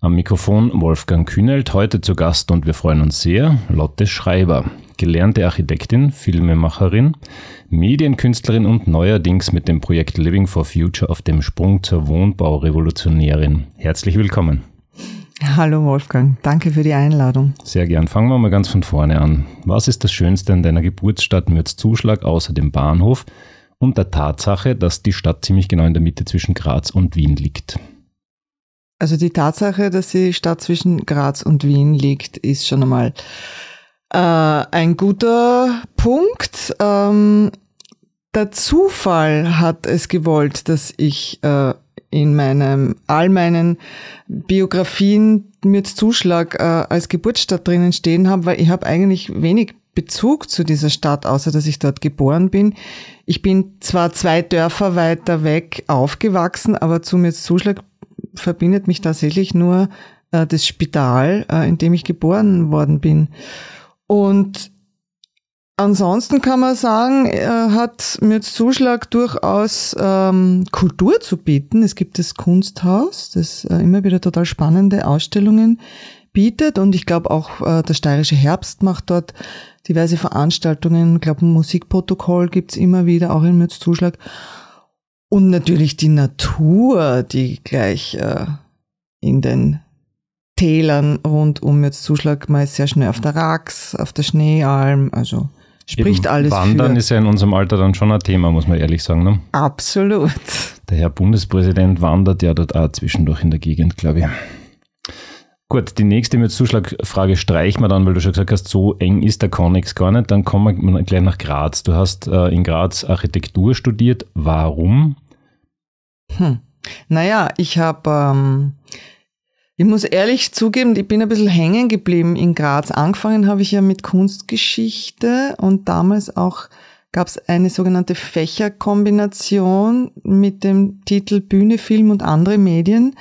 Am Mikrofon Wolfgang Kühnelt, heute zu Gast und wir freuen uns sehr, Lotte Schreiber, gelernte Architektin, Filmemacherin, Medienkünstlerin und neuerdings mit dem Projekt Living for Future auf dem Sprung zur Wohnbaurevolutionärin. Herzlich willkommen. Hallo Wolfgang, danke für die Einladung. Sehr gern. Fangen wir mal ganz von vorne an. Was ist das Schönste in deiner Geburtsstadt Mürzzuschlag außer dem Bahnhof und der Tatsache, dass die Stadt ziemlich genau in der Mitte zwischen Graz und Wien liegt? Also die Tatsache, dass die Stadt zwischen Graz und Wien liegt, ist schon einmal äh, ein guter Punkt. Ähm, der Zufall hat es gewollt, dass ich äh, in meinem all meinen Biografien mit Zuschlag äh, als Geburtsstadt drinnen stehen habe, weil ich habe eigentlich wenig Bezug zu dieser Stadt, außer dass ich dort geboren bin. Ich bin zwar zwei Dörfer weiter weg aufgewachsen, aber zu mir Zuschlag verbindet mich tatsächlich nur äh, das Spital, äh, in dem ich geboren worden bin. Und ansonsten kann man sagen, er hat mir Zuschlag durchaus ähm, Kultur zu bieten. Es gibt das Kunsthaus, das äh, immer wieder total spannende Ausstellungen bietet. Und ich glaube auch äh, der Steirische Herbst macht dort diverse Veranstaltungen. Ich glaube, ein Musikprotokoll gibt's immer wieder, auch in Mürzzuschlag. Und natürlich die Natur, die gleich äh, in den Tälern rund um jetzt Zuschlag mal sehr schnell auf der Rax, auf der Schneealm, also spricht Eben alles Wandern für. ist ja in unserem Alter dann schon ein Thema, muss man ehrlich sagen. Ne? Absolut. Der Herr Bundespräsident wandert ja dort auch zwischendurch in der Gegend, glaube ich. Gut, die nächste mit Zuschlagfrage streichen wir dann, weil du schon gesagt hast, so eng ist der Connex gar nicht. Dann kommen wir gleich nach Graz. Du hast äh, in Graz Architektur studiert. Warum? Hm. Naja, ich habe, ähm, ich muss ehrlich zugeben, ich bin ein bisschen hängen geblieben in Graz. Angefangen habe ich ja mit Kunstgeschichte und damals auch gab es eine sogenannte Fächerkombination mit dem Titel Bühne, Film und andere Medien.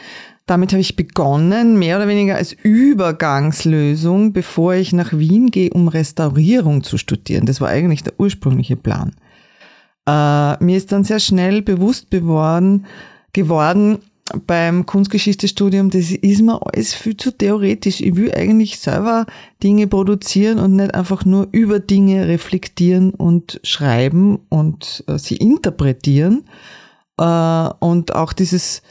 Damit habe ich begonnen, mehr oder weniger als Übergangslösung, bevor ich nach Wien gehe, um Restaurierung zu studieren. Das war eigentlich der ursprüngliche Plan. Äh, mir ist dann sehr schnell bewusst geworden, geworden beim Kunstgeschichtestudium, das ist mir alles viel zu theoretisch. Ich will eigentlich selber Dinge produzieren und nicht einfach nur über Dinge reflektieren und schreiben und äh, sie interpretieren. Äh, und auch dieses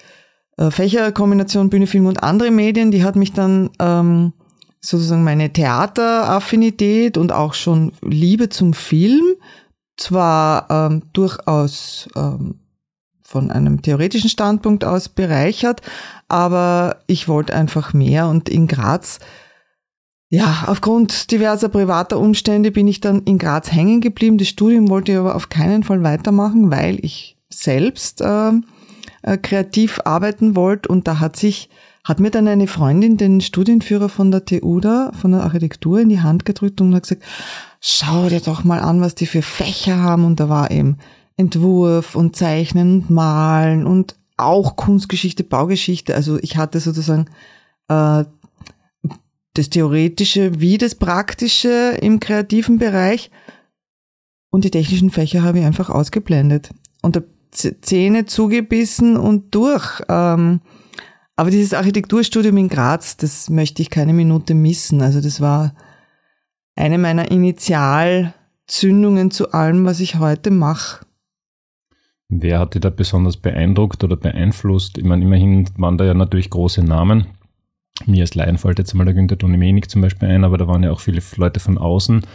äh, Fächerkombination Bühne, Film und andere Medien, die hat mich dann ähm, sozusagen meine Theateraffinität und auch schon Liebe zum Film zwar ähm, durchaus ähm, von einem theoretischen Standpunkt aus bereichert, aber ich wollte einfach mehr und in Graz ja, aufgrund diverser privater Umstände bin ich dann in Graz hängen geblieben. Das Studium wollte ich aber auf keinen Fall weitermachen, weil ich selbst ähm, äh, kreativ arbeiten wollte und da hat sich hat mir dann eine Freundin den Studienführer von der TU da, von der Architektur in die Hand gedrückt und hat gesagt, schau dir doch mal an, was die für Fächer haben und da war eben Entwurf und Zeichnen und Malen und auch Kunstgeschichte, Baugeschichte. Also ich hatte sozusagen äh, das Theoretische wie das Praktische im kreativen Bereich und die technischen Fächer habe ich einfach ausgeblendet. Und der Zähne zugebissen und durch. Ähm, aber dieses Architekturstudium in Graz, das möchte ich keine Minute missen. Also das war eine meiner Initialzündungen zu allem, was ich heute mache. Wer hat dich da besonders beeindruckt oder beeinflusst? Ich meine, immerhin waren da ja natürlich große Namen. Mir als Laien fällt jetzt mal der Günther Donemenik zum Beispiel ein, aber da waren ja auch viele Leute von außen.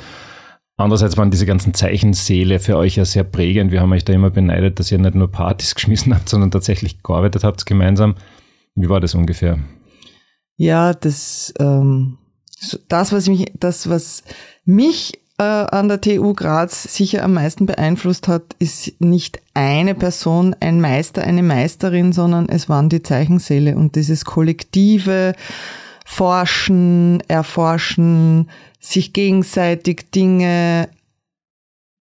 Andererseits waren diese ganzen Zeichensäle für euch ja sehr prägend. Wir haben euch da immer beneidet, dass ihr nicht nur Partys geschmissen habt, sondern tatsächlich gearbeitet habt gemeinsam. Wie war das ungefähr? Ja, das, ähm, das, was mich, das, was mich äh, an der TU Graz sicher am meisten beeinflusst hat, ist nicht eine Person, ein Meister, eine Meisterin, sondern es waren die Zeichensäle und dieses kollektive, forschen, erforschen, sich gegenseitig Dinge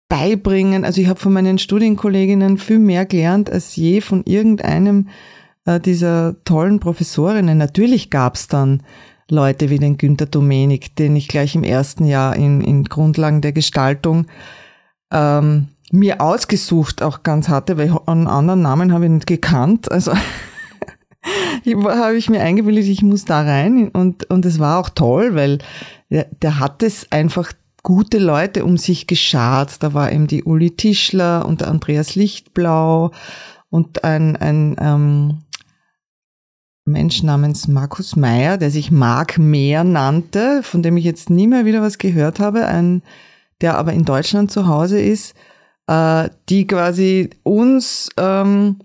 beibringen. Also ich habe von meinen Studienkolleginnen viel mehr gelernt als je von irgendeinem äh, dieser tollen Professorinnen. Natürlich gab es dann Leute wie den Günter Domenik, den ich gleich im ersten Jahr in, in Grundlagen der Gestaltung ähm, mir ausgesucht auch ganz hatte, weil einen anderen Namen habe ich nicht gekannt. Also habe ich mir eingebildet, ich muss da rein und, und es war auch toll, weil der, der hat es einfach gute Leute um sich geschart. Da war eben die Uli Tischler und der Andreas Lichtblau und ein, ein ähm, Mensch namens Markus Meyer, der sich Mark Mehr nannte, von dem ich jetzt nie mehr wieder was gehört habe, ein, der aber in Deutschland zu Hause ist, äh, die quasi uns ähm,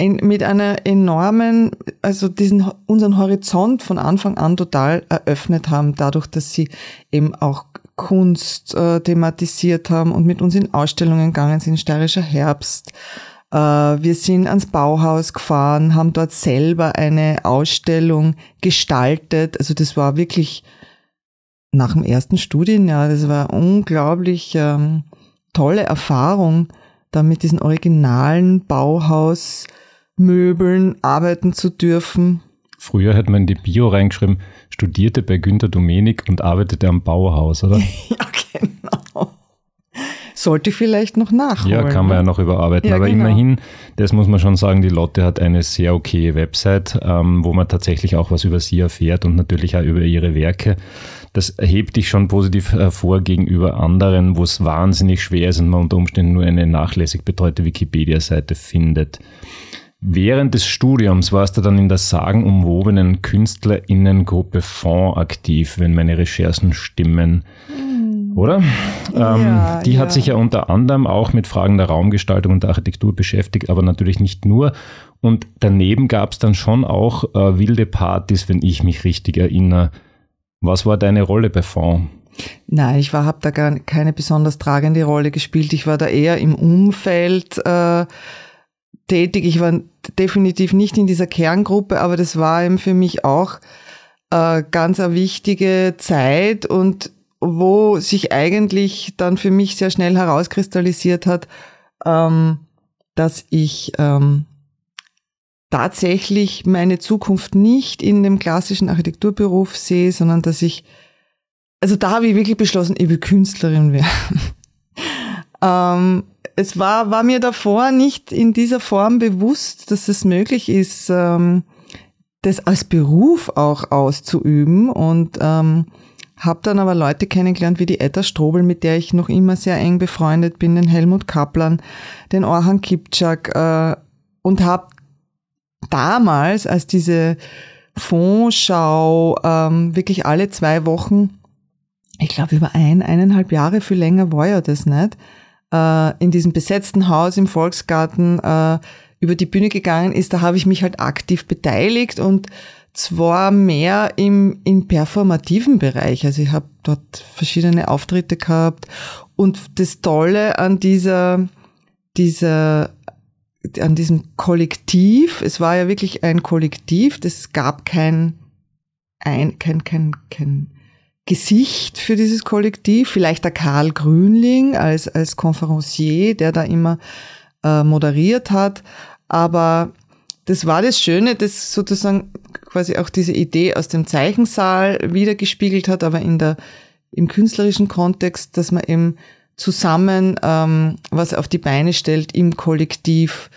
mit einer enormen, also diesen unseren Horizont von Anfang an total eröffnet haben, dadurch, dass sie eben auch Kunst äh, thematisiert haben und mit uns in Ausstellungen gegangen sind, Steirischer Herbst, äh, wir sind ans Bauhaus gefahren, haben dort selber eine Ausstellung gestaltet. Also das war wirklich nach dem ersten Studienjahr, das war unglaublich ähm, tolle Erfahrung, da mit diesen originalen Bauhausmöbeln arbeiten zu dürfen. Früher hätte man in die Bio reingeschrieben, studierte bei Günter Domenik und arbeitete am Bauhaus, oder? ja, genau sollte ich vielleicht noch nachholen. Ja, kann man ja ne? noch überarbeiten. Ja, Aber genau. immerhin, das muss man schon sagen, die Lotte hat eine sehr okaye Website, ähm, wo man tatsächlich auch was über sie erfährt und natürlich auch über ihre Werke. Das hebt dich schon positiv hervor gegenüber anderen, wo es wahnsinnig schwer ist und man unter Umständen nur eine nachlässig betreute Wikipedia-Seite findet. Während des Studiums warst du dann in der sagenumwobenen KünstlerInnengruppe Fond aktiv, wenn meine Recherchen stimmen. Oder? Ja, ähm, die ja. hat sich ja unter anderem auch mit Fragen der Raumgestaltung und der Architektur beschäftigt, aber natürlich nicht nur. Und daneben gab es dann schon auch äh, wilde Partys, wenn ich mich richtig erinnere. Was war deine Rolle bei Fond? Nein, ich habe da gar keine besonders tragende Rolle gespielt. Ich war da eher im Umfeld äh, tätig. Ich war definitiv nicht in dieser Kerngruppe, aber das war eben für mich auch äh, ganz eine wichtige Zeit und wo sich eigentlich dann für mich sehr schnell herauskristallisiert hat, ähm, dass ich ähm, tatsächlich meine Zukunft nicht in dem klassischen Architekturberuf sehe, sondern dass ich, also da habe ich wirklich beschlossen, ich will Künstlerin werden. ähm, es war, war mir davor nicht in dieser Form bewusst, dass es möglich ist, ähm, das als Beruf auch auszuüben. Und ähm, habe dann aber Leute kennengelernt wie die Etta Strobel, mit der ich noch immer sehr eng befreundet bin, den Helmut Kaplan, den Orhan Kipczak äh, und habe damals, als diese Fondschau ähm, wirklich alle zwei Wochen, ich glaube über ein, eineinhalb Jahre, viel länger war ja das nicht, äh, in diesem besetzten Haus im Volksgarten äh, über die Bühne gegangen ist, da habe ich mich halt aktiv beteiligt und zwar mehr im, im performativen Bereich. Also ich habe dort verschiedene Auftritte gehabt und das Tolle an dieser, dieser, an diesem Kollektiv, es war ja wirklich ein Kollektiv, es gab kein, ein, kein, kein, kein Gesicht für dieses Kollektiv, vielleicht der Karl Grünling als, als Conferencier, der da immer äh, moderiert hat, aber das war das Schöne, das sozusagen quasi auch diese Idee aus dem Zeichensaal wiedergespiegelt hat, aber in der, im künstlerischen Kontext, dass man eben zusammen ähm, was auf die Beine stellt im Kollektiv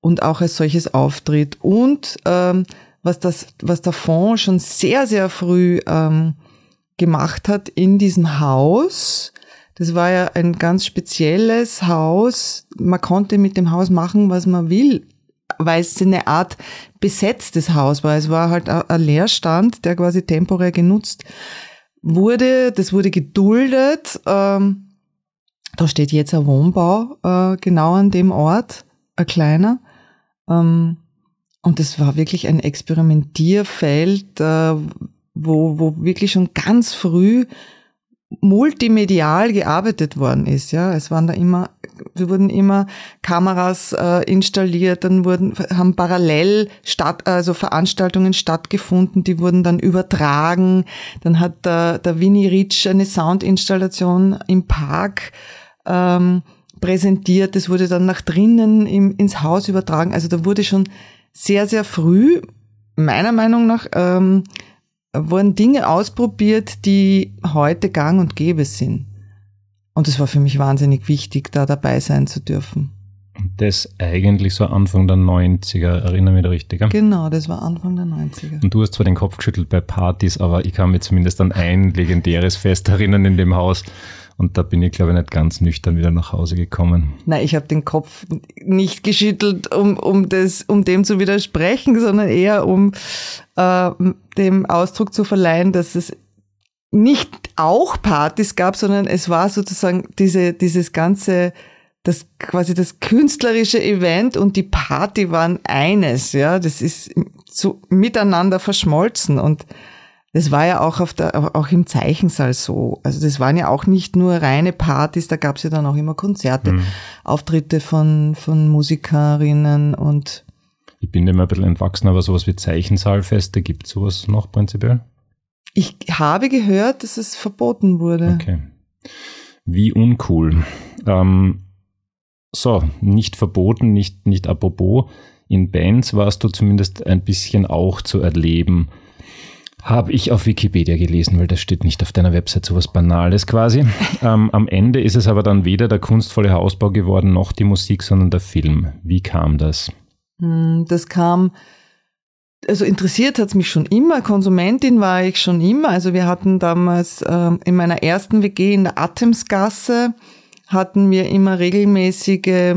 und auch als solches auftritt. Und ähm, was, das, was der Fonds schon sehr, sehr früh ähm, gemacht hat in diesem Haus, das war ja ein ganz spezielles Haus. Man konnte mit dem Haus machen, was man will weil es eine Art besetztes Haus war. Es war halt ein Leerstand, der quasi temporär genutzt wurde. Das wurde geduldet. Ähm, da steht jetzt ein Wohnbau äh, genau an dem Ort, ein kleiner. Ähm, und das war wirklich ein Experimentierfeld, äh, wo, wo wirklich schon ganz früh multimedial gearbeitet worden ist. Ja, es waren da immer wurden immer Kameras äh, installiert, dann wurden, haben parallel statt, also Veranstaltungen stattgefunden, die wurden dann übertragen. Dann hat der, der Winnie Rich eine Soundinstallation im Park ähm, präsentiert. Das wurde dann nach drinnen im, ins Haus übertragen. Also da wurde schon sehr, sehr früh, meiner Meinung nach, ähm, wurden Dinge ausprobiert, die heute gang und gäbe sind. Und es war für mich wahnsinnig wichtig, da dabei sein zu dürfen. Das eigentlich so Anfang der 90er, erinnere mich da richtig. Ja? Genau, das war Anfang der 90er. Und du hast zwar den Kopf geschüttelt bei Partys, aber ich kann mich zumindest an ein legendäres Fest erinnern in dem Haus. Und da bin ich, glaube ich, nicht ganz nüchtern wieder nach Hause gekommen. Nein, ich habe den Kopf nicht geschüttelt, um, um, das, um dem zu widersprechen, sondern eher um äh, dem Ausdruck zu verleihen, dass es nicht auch Partys gab, sondern es war sozusagen diese, dieses ganze, das quasi das künstlerische Event und die Party waren eines, ja, das ist so miteinander verschmolzen und das war ja auch auf der, auch im Zeichensaal so. Also das waren ja auch nicht nur reine Partys, da gab es ja dann auch immer Konzerte, mhm. Auftritte von, von Musikerinnen und ich bin dem ein bisschen entwachsen, aber sowas wie Zeichensaalfeste, gibt sowas noch prinzipiell? Ich habe gehört, dass es verboten wurde. Okay. Wie uncool. Ähm, so, nicht verboten, nicht, nicht apropos. In Bands warst du zumindest ein bisschen auch zu erleben. Habe ich auf Wikipedia gelesen, weil das steht nicht auf deiner Website, sowas Banales quasi. ähm, am Ende ist es aber dann weder der kunstvolle Hausbau geworden, noch die Musik, sondern der Film. Wie kam das? Hm, das kam, also interessiert hat es mich schon immer, Konsumentin war ich schon immer. Also wir hatten damals äh, in meiner ersten WG in der Atemsgasse, hatten wir immer regelmäßige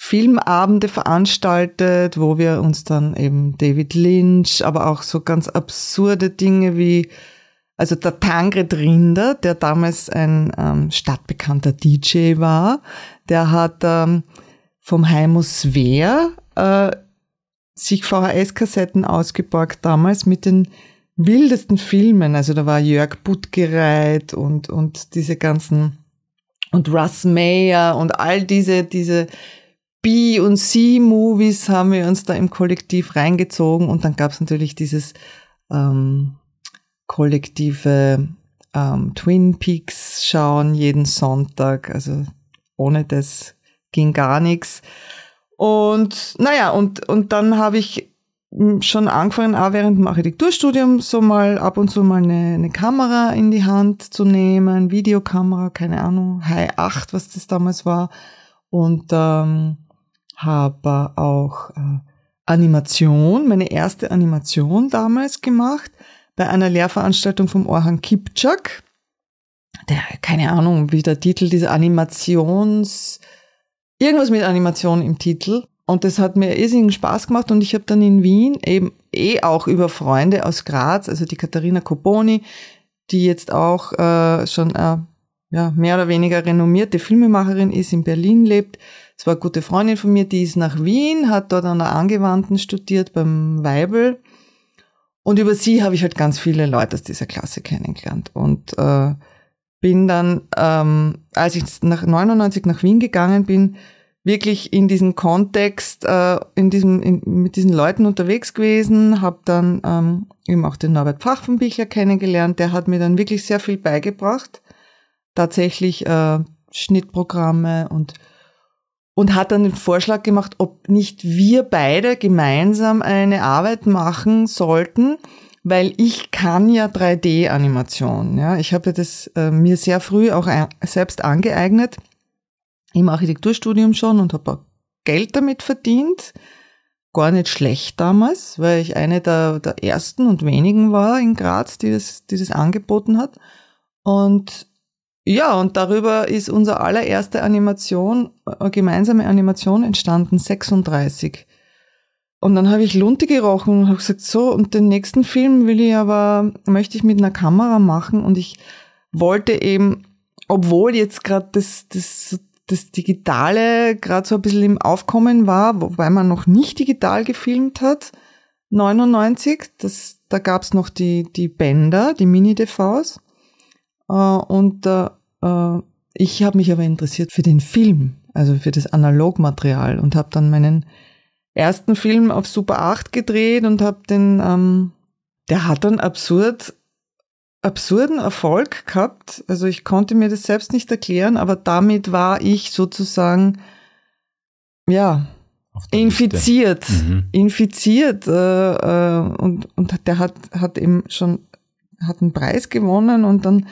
Filmabende veranstaltet, wo wir uns dann eben David Lynch, aber auch so ganz absurde Dinge wie, also der Tangred Rinder, der damals ein ähm, stadtbekannter DJ war, der hat ähm, vom Heimus Wehr äh, sich VHS-Kassetten ausgeborgt damals mit den wildesten Filmen. Also da war Jörg Buttgereit und, und diese ganzen und Russ Mayer und all diese, diese B- und C-Movies haben wir uns da im Kollektiv reingezogen und dann gab es natürlich dieses ähm, kollektive ähm, Twin Peaks schauen jeden Sonntag. Also ohne das ging gar nichts. Und naja, und, und dann habe ich schon angefangen, auch während dem Architekturstudium so mal ab und zu mal eine, eine Kamera in die Hand zu nehmen, Videokamera, keine Ahnung, High 8, was das damals war. Und ähm, habe auch äh, Animation, meine erste Animation damals gemacht bei einer Lehrveranstaltung vom Orhan Kipczak. Der, keine Ahnung, wie der Titel dieser Animations, irgendwas mit Animation im Titel. Und das hat mir irrsinnigen Spaß gemacht und ich habe dann in Wien eben eh auch über Freunde aus Graz, also die Katharina Coponi, die jetzt auch äh, schon äh, ja, mehr oder weniger renommierte Filmemacherin ist, in Berlin lebt, es war eine gute Freundin von mir, die ist nach Wien, hat dort an der Angewandten studiert beim Weibel. Und über sie habe ich halt ganz viele Leute aus dieser Klasse kennengelernt. Und äh, bin dann, ähm, als ich nach 99 nach Wien gegangen bin, wirklich in diesem Kontext, äh, in diesem, in, mit diesen Leuten unterwegs gewesen, habe dann ähm, eben auch den Norbert Pfaffenbichler kennengelernt. Der hat mir dann wirklich sehr viel beigebracht. Tatsächlich äh, Schnittprogramme und und hat dann den Vorschlag gemacht, ob nicht wir beide gemeinsam eine Arbeit machen sollten, weil ich kann ja 3D-Animation. Ja, ich habe das äh, mir sehr früh auch ein, selbst angeeignet im Architekturstudium schon und habe auch Geld damit verdient. Gar nicht schlecht damals, weil ich eine der, der ersten und wenigen war in Graz, die das, die das angeboten hat. Und ja, und darüber ist unsere allererste Animation, äh, gemeinsame Animation entstanden, 36. Und dann habe ich Lunte gerochen und habe gesagt, so, und den nächsten Film will ich aber, möchte ich mit einer Kamera machen. Und ich wollte eben, obwohl jetzt gerade das, das, das Digitale gerade so ein bisschen im Aufkommen war, wobei man noch nicht digital gefilmt hat, 99, das, da gab's noch die, die Bänder, die Mini-DVs. Äh, und äh, ich habe mich aber interessiert für den Film. also für das Analogmaterial und habe dann meinen ersten Film auf Super 8 gedreht und habe den, ähm, der hat dann absurd, absurden Erfolg gehabt. Also ich konnte mir das selbst nicht erklären, aber damit war ich sozusagen, ja, infiziert, mhm. infiziert äh, äh, und, und der hat, hat eben schon hat einen Preis gewonnen und dann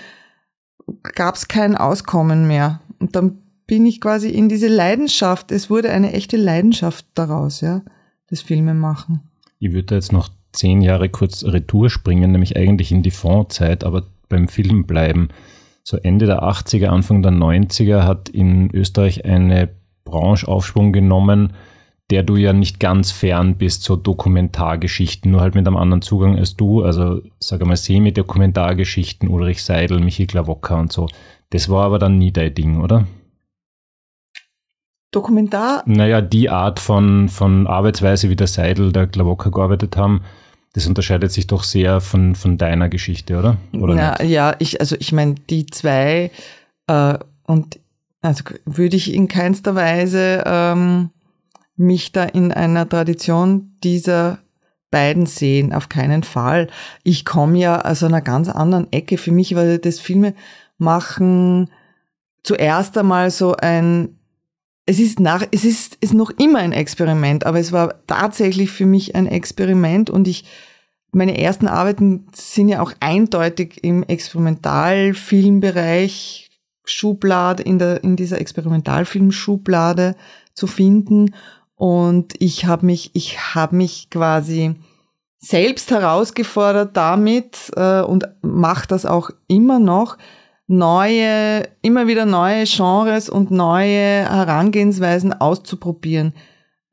gab es kein Auskommen mehr. Und dann bin ich quasi in diese Leidenschaft, es wurde eine echte Leidenschaft daraus, ja, das Filmemachen. Ich würde jetzt noch zehn Jahre kurz Retour springen, nämlich eigentlich in die Fondzeit, aber beim Film bleiben. So Ende der 80er, Anfang der 90er hat in Österreich eine Brancheaufschwung genommen, der du ja nicht ganz fern bist, so Dokumentargeschichten, nur halt mit einem anderen Zugang als du. Also, sag mal, Semi-Dokumentargeschichten, Ulrich Seidel, Michi Klawocker und so. Das war aber dann nie dein Ding, oder? Dokumentar? Naja, die Art von, von Arbeitsweise, wie der Seidel, der Klawocker gearbeitet haben, das unterscheidet sich doch sehr von, von deiner Geschichte, oder? oder ja, ja, ich, also ich meine, die zwei, äh, und also würde ich in keinster Weise ähm, mich da in einer Tradition dieser beiden sehen, auf keinen Fall. Ich komme ja aus einer ganz anderen Ecke. Für mich war das Filme machen zuerst einmal so ein, es ist nach, es ist, ist noch immer ein Experiment, aber es war tatsächlich für mich ein Experiment und ich, meine ersten Arbeiten sind ja auch eindeutig im Experimentalfilmbereich Schublade, in der, in dieser Experimentalfilmschublade zu finden und ich habe mich, ich habe mich quasi selbst herausgefordert damit äh, und mache das auch immer noch, neue, immer wieder neue Genres und neue Herangehensweisen auszuprobieren.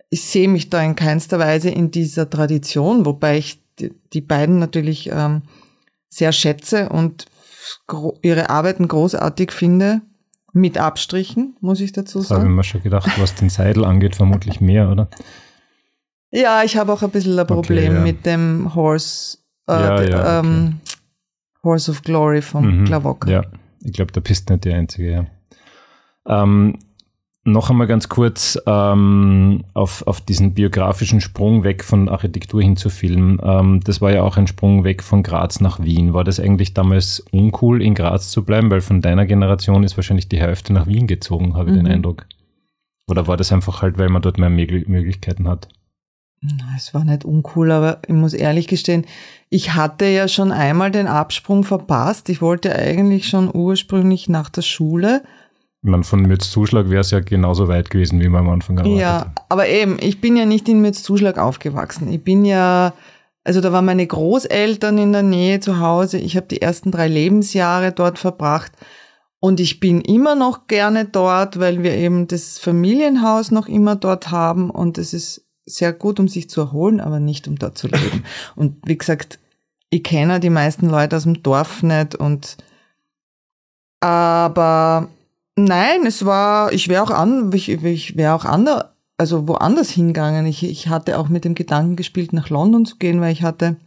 Ich sehe mich da in keinster Weise in dieser Tradition, wobei ich die, beiden natürlich ähm, sehr schätze und ihre Arbeiten großartig finde. Mit Abstrichen, muss ich dazu sagen. Habe ich mir schon gedacht, was den Seidel angeht, vermutlich mehr, oder? Ja, ich habe auch ein bisschen ein Problem okay, ja. mit dem Horse, äh, ja, ja, ähm, okay. Horse of Glory von mhm, Klawock. Ja, ich glaube, da bist du nicht die Einzige, ja. Ähm, noch einmal ganz kurz ähm, auf, auf diesen biografischen Sprung weg von Architektur hin zu Film. Ähm, das war ja auch ein Sprung weg von Graz nach Wien. War das eigentlich damals uncool, in Graz zu bleiben? Weil von deiner Generation ist wahrscheinlich die Hälfte nach Wien gezogen, habe ich mhm. den Eindruck. Oder war das einfach halt, weil man dort mehr Möglichkeiten hat? Es war nicht uncool, aber ich muss ehrlich gestehen, ich hatte ja schon einmal den Absprung verpasst. Ich wollte eigentlich schon ursprünglich nach der Schule man von Mütz-Zuschlag wäre es ja genauso weit gewesen, wie man am Anfang erwartet Ja, aber eben, ich bin ja nicht in Mütz-Zuschlag aufgewachsen. Ich bin ja, also da waren meine Großeltern in der Nähe zu Hause. Ich habe die ersten drei Lebensjahre dort verbracht. Und ich bin immer noch gerne dort, weil wir eben das Familienhaus noch immer dort haben. Und es ist sehr gut, um sich zu erholen, aber nicht um dort zu leben. Und wie gesagt, ich kenne die meisten Leute aus dem Dorf nicht und aber Nein, es war, ich wäre auch an, ich, ich wäre auch anders, also woanders hingegangen. Ich, ich hatte auch mit dem Gedanken gespielt, nach London zu gehen, weil ich hatte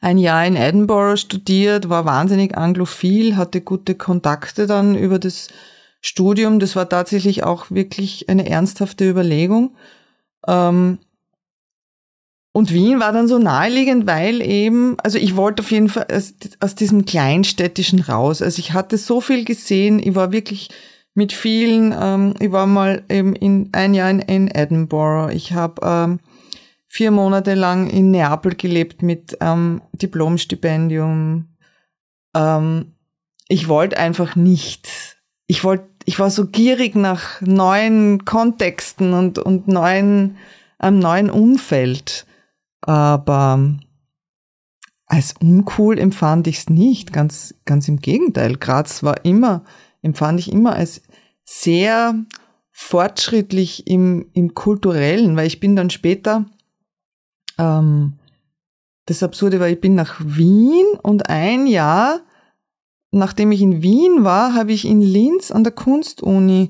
ein Jahr in Edinburgh studiert, war wahnsinnig anglophil, hatte gute Kontakte dann über das Studium. Das war tatsächlich auch wirklich eine ernsthafte Überlegung. Ähm, und Wien war dann so naheliegend, weil eben, also ich wollte auf jeden Fall aus, aus diesem Kleinstädtischen raus. Also ich hatte so viel gesehen, ich war wirklich mit vielen, ähm, ich war mal eben in ein Jahr in, in Edinburgh, ich habe ähm, vier Monate lang in Neapel gelebt mit ähm, Diplomstipendium. Ähm, ich wollte einfach nicht. Ich wollte, ich war so gierig nach neuen Kontexten und, und neuen, einem neuen Umfeld. Aber als uncool empfand ich es nicht, ganz, ganz im Gegenteil. Graz war immer, empfand ich immer als sehr fortschrittlich im, im kulturellen, weil ich bin dann später, ähm, das Absurde war, ich bin nach Wien und ein Jahr, nachdem ich in Wien war, habe ich in Linz an der Kunstuni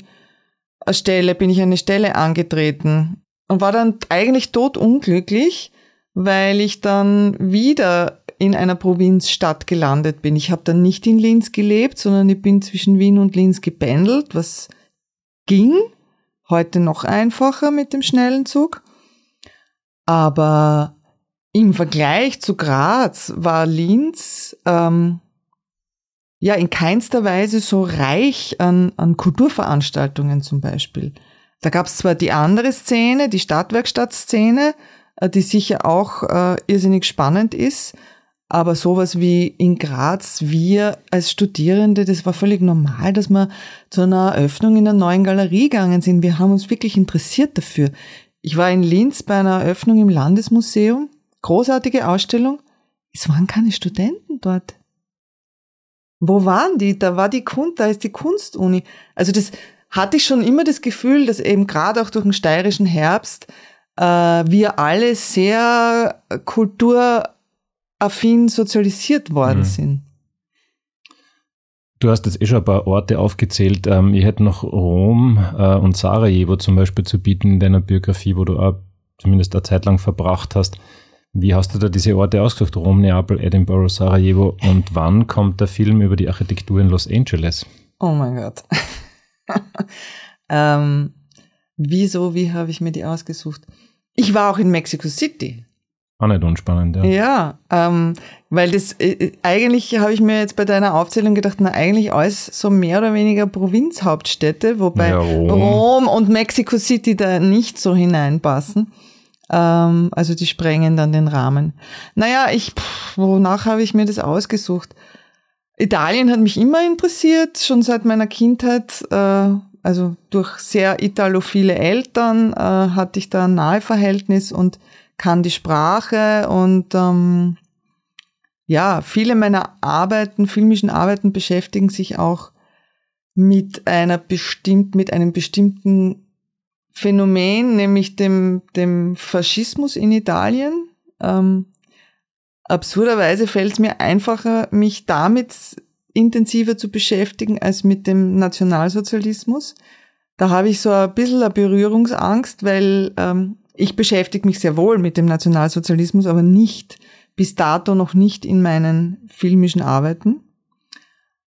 eine Stelle, bin ich eine Stelle angetreten und war dann eigentlich totunglücklich, weil ich dann wieder in einer Provinzstadt gelandet bin. Ich habe dann nicht in Linz gelebt, sondern ich bin zwischen Wien und Linz gependelt, was ging. Heute noch einfacher mit dem schnellen Zug. Aber im Vergleich zu Graz war Linz ähm, ja in keinster Weise so reich an, an Kulturveranstaltungen zum Beispiel. Da gab es zwar die andere Szene, die Stadtwerkstattszene, äh, die sicher auch äh, irrsinnig spannend ist, aber sowas wie in Graz, wir als Studierende, das war völlig normal, dass wir zu einer Eröffnung in einer neuen Galerie gegangen sind. Wir haben uns wirklich interessiert dafür. Ich war in Linz bei einer Eröffnung im Landesmuseum, großartige Ausstellung. Es waren keine Studenten dort. Wo waren die? Da war die Kunst, da ist die Kunstuni. Also das hatte ich schon immer das Gefühl, dass eben gerade auch durch den steirischen Herbst äh, wir alle sehr kulturaffin sozialisiert worden mhm. sind. Du hast jetzt eh schon ein paar Orte aufgezählt. Ähm, ich hätte noch Rom äh, und Sarajevo zum Beispiel zu bieten in deiner Biografie, wo du auch zumindest eine Zeit lang verbracht hast. Wie hast du da diese Orte ausgesucht? Rom, Neapel, Edinburgh, Sarajevo. Und wann kommt der Film über die Architektur in Los Angeles? Oh mein Gott. ähm, wieso, wie habe ich mir die ausgesucht? Ich war auch in Mexico City. Auch nicht unspannend, ja. Ja, ähm, weil das, äh, eigentlich habe ich mir jetzt bei deiner Aufzählung gedacht, na eigentlich alles so mehr oder weniger Provinzhauptstädte, wobei ja, Rom. Rom. und Mexico City da nicht so hineinpassen. Ähm, also die sprengen dann den Rahmen. Naja, ich, pff, wonach habe ich mir das ausgesucht? Italien hat mich immer interessiert, schon seit meiner Kindheit. Äh, also durch sehr italophile Eltern äh, hatte ich da ein Naheverhältnis und kann die Sprache und ähm, ja, viele meiner Arbeiten, filmischen Arbeiten beschäftigen sich auch mit einer bestimmt, mit einem bestimmten Phänomen, nämlich dem, dem Faschismus in Italien. Ähm, absurderweise fällt es mir einfacher, mich damit intensiver zu beschäftigen als mit dem Nationalsozialismus. Da habe ich so ein bisschen eine Berührungsangst, weil ähm, ich beschäftige mich sehr wohl mit dem Nationalsozialismus, aber nicht bis dato noch nicht in meinen filmischen Arbeiten.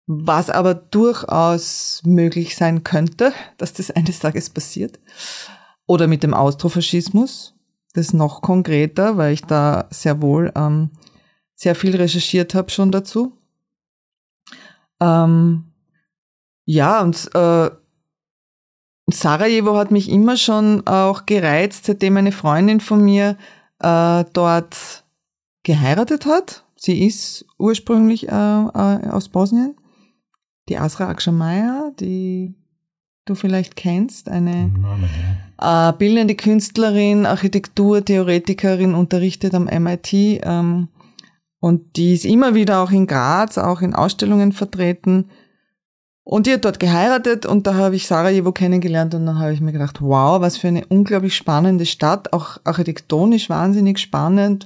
Was aber durchaus möglich sein könnte, dass das eines Tages passiert. Oder mit dem Austrofaschismus. Das ist noch konkreter, weil ich da sehr wohl ähm, sehr viel recherchiert habe schon dazu. Ähm, ja, und äh, Sarajevo hat mich immer schon auch gereizt, seitdem eine Freundin von mir äh, dort geheiratet hat. Sie ist ursprünglich äh, äh, aus Bosnien. Die Asra Akshamaya, die du vielleicht kennst, eine äh, bildende Künstlerin, Architekturtheoretikerin, unterrichtet am MIT. Ähm, und die ist immer wieder auch in Graz, auch in Ausstellungen vertreten. Und die hat dort geheiratet und da habe ich Sarajevo kennengelernt und dann habe ich mir gedacht, wow, was für eine unglaublich spannende Stadt, auch architektonisch wahnsinnig spannend,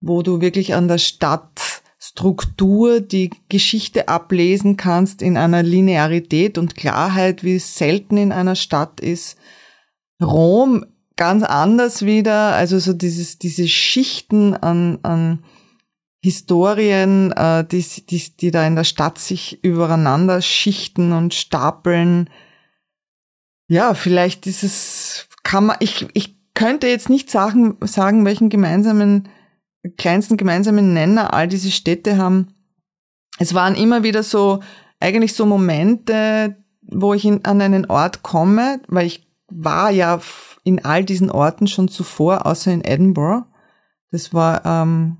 wo du wirklich an der Stadtstruktur die Geschichte ablesen kannst in einer Linearität und Klarheit, wie es selten in einer Stadt ist. Rom ganz anders wieder, also so dieses, diese Schichten an, an Historien, äh, die, die, die da in der Stadt sich übereinander schichten und stapeln. Ja, vielleicht ist es, kann man, ich, ich könnte jetzt nicht sagen, sagen, welchen gemeinsamen, kleinsten gemeinsamen Nenner all diese Städte haben. Es waren immer wieder so, eigentlich so Momente, wo ich in, an einen Ort komme, weil ich war ja in all diesen Orten schon zuvor, außer in Edinburgh. Das war ähm,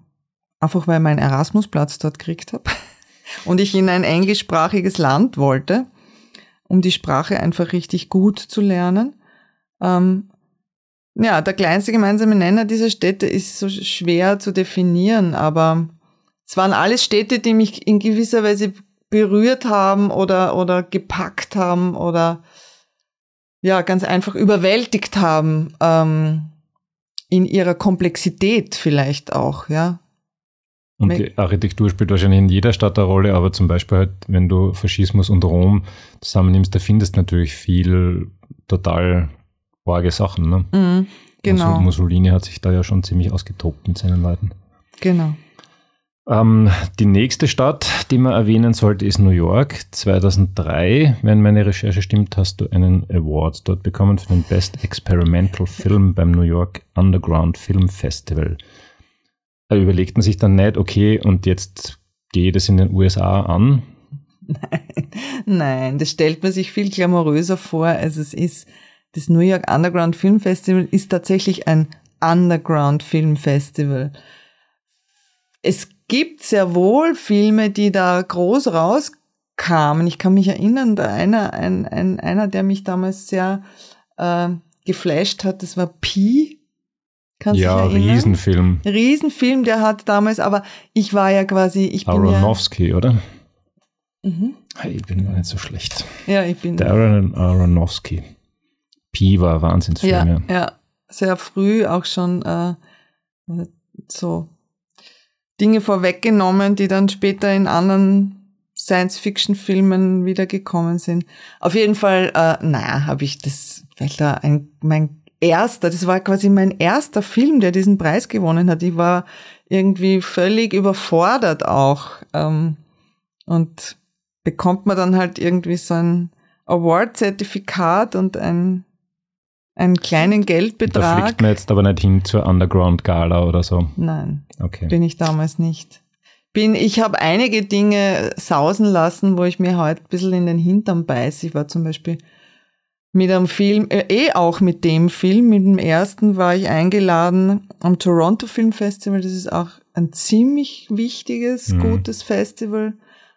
einfach weil ich meinen Erasmusplatz dort gekriegt habe und ich in ein englischsprachiges Land wollte, um die Sprache einfach richtig gut zu lernen. Ähm, ja, der kleinste gemeinsame Nenner dieser Städte ist so schwer zu definieren, aber es waren alles Städte, die mich in gewisser Weise berührt haben oder, oder gepackt haben oder ja, ganz einfach überwältigt haben, ähm, in ihrer Komplexität vielleicht auch, ja. Und die Architektur spielt wahrscheinlich in jeder Stadt eine Rolle, aber zum Beispiel halt, wenn du Faschismus und Rom zusammennimmst, da findest du natürlich viel total arge Sachen. Ne? Mhm, genau. Mussolini hat sich da ja schon ziemlich ausgetobt mit seinen Leuten. Genau. Ähm, die nächste Stadt, die man erwähnen sollte, ist New York. 2003, wenn meine Recherche stimmt, hast du einen Award dort bekommen für den Best Experimental Film beim New York Underground Film Festival. Überlegt man sich dann nicht, okay, und jetzt geht es in den USA an? Nein, nein, das stellt man sich viel glamouröser vor, als es ist. Das New York Underground Film Festival ist tatsächlich ein Underground Film Festival. Es gibt sehr wohl Filme, die da groß rauskamen. Ich kann mich erinnern, da einer, ein, ein, einer, der mich damals sehr äh, geflasht hat, das war Pi. Kannst ja, Riesenfilm. Riesenfilm, der hat damals, aber ich war ja quasi, ich bin Aronofsky, ja, oder? Mhm. Hey, ich bin nicht so schlecht. Ja, ich bin. Darren Aronofsky. Pi war Wahnsinnsfilm, ja. Ja, ja. sehr früh auch schon äh, so Dinge vorweggenommen, die dann später in anderen Science-Fiction-Filmen wiedergekommen sind. Auf jeden Fall, äh, naja, habe ich das, weil da ein, mein erster, das war quasi mein erster Film, der diesen Preis gewonnen hat. Ich war irgendwie völlig überfordert auch. Ähm, und bekommt man dann halt irgendwie so ein Award-Zertifikat und ein einen kleinen Geldbetrag. Da fliegt man jetzt aber nicht hin zur Underground Gala oder so. Nein. Okay. Bin ich damals nicht. Bin, ich habe einige Dinge sausen lassen, wo ich mir heute ein bisschen in den Hintern beiße. Ich war zum Beispiel mit einem Film, äh, eh auch mit dem Film, mit dem ersten war ich eingeladen am Toronto Film Festival. Das ist auch ein ziemlich wichtiges, mhm. gutes Festival.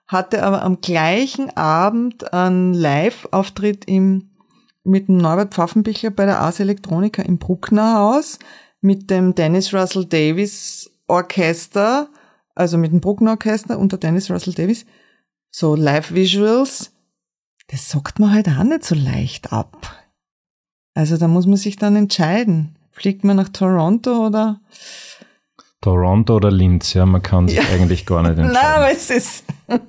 Hatte aber am gleichen Abend einen Live-Auftritt im mit dem Norbert Pfaffenbichler bei der Ars Electronica im Bruckner Haus, mit dem Dennis Russell Davis Orchester, also mit dem Bruckner Orchester unter Dennis Russell Davis, so Live-Visuals, das sagt man halt auch nicht so leicht ab. Also da muss man sich dann entscheiden. Fliegt man nach Toronto oder? Toronto oder Linz, ja, man kann sich ja. eigentlich gar nicht entscheiden. Nein, aber es ist.